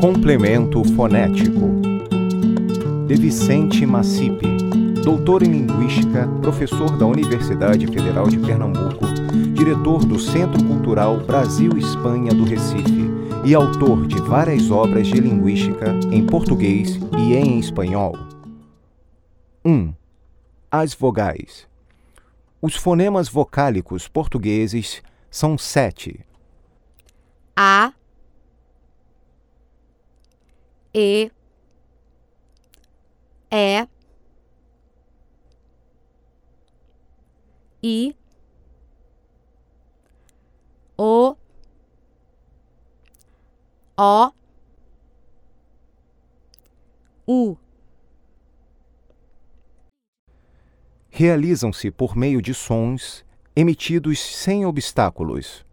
Complemento fonético. De Vicente Macipe, doutor em Linguística, professor da Universidade Federal de Pernambuco, diretor do Centro Cultural Brasil-Espanha do Recife e autor de várias obras de linguística em português e em espanhol. 1. As vogais. Os fonemas vocálicos portugueses são sete. E É I O O U Realizam-se por meio de sons emitidos sem obstáculos.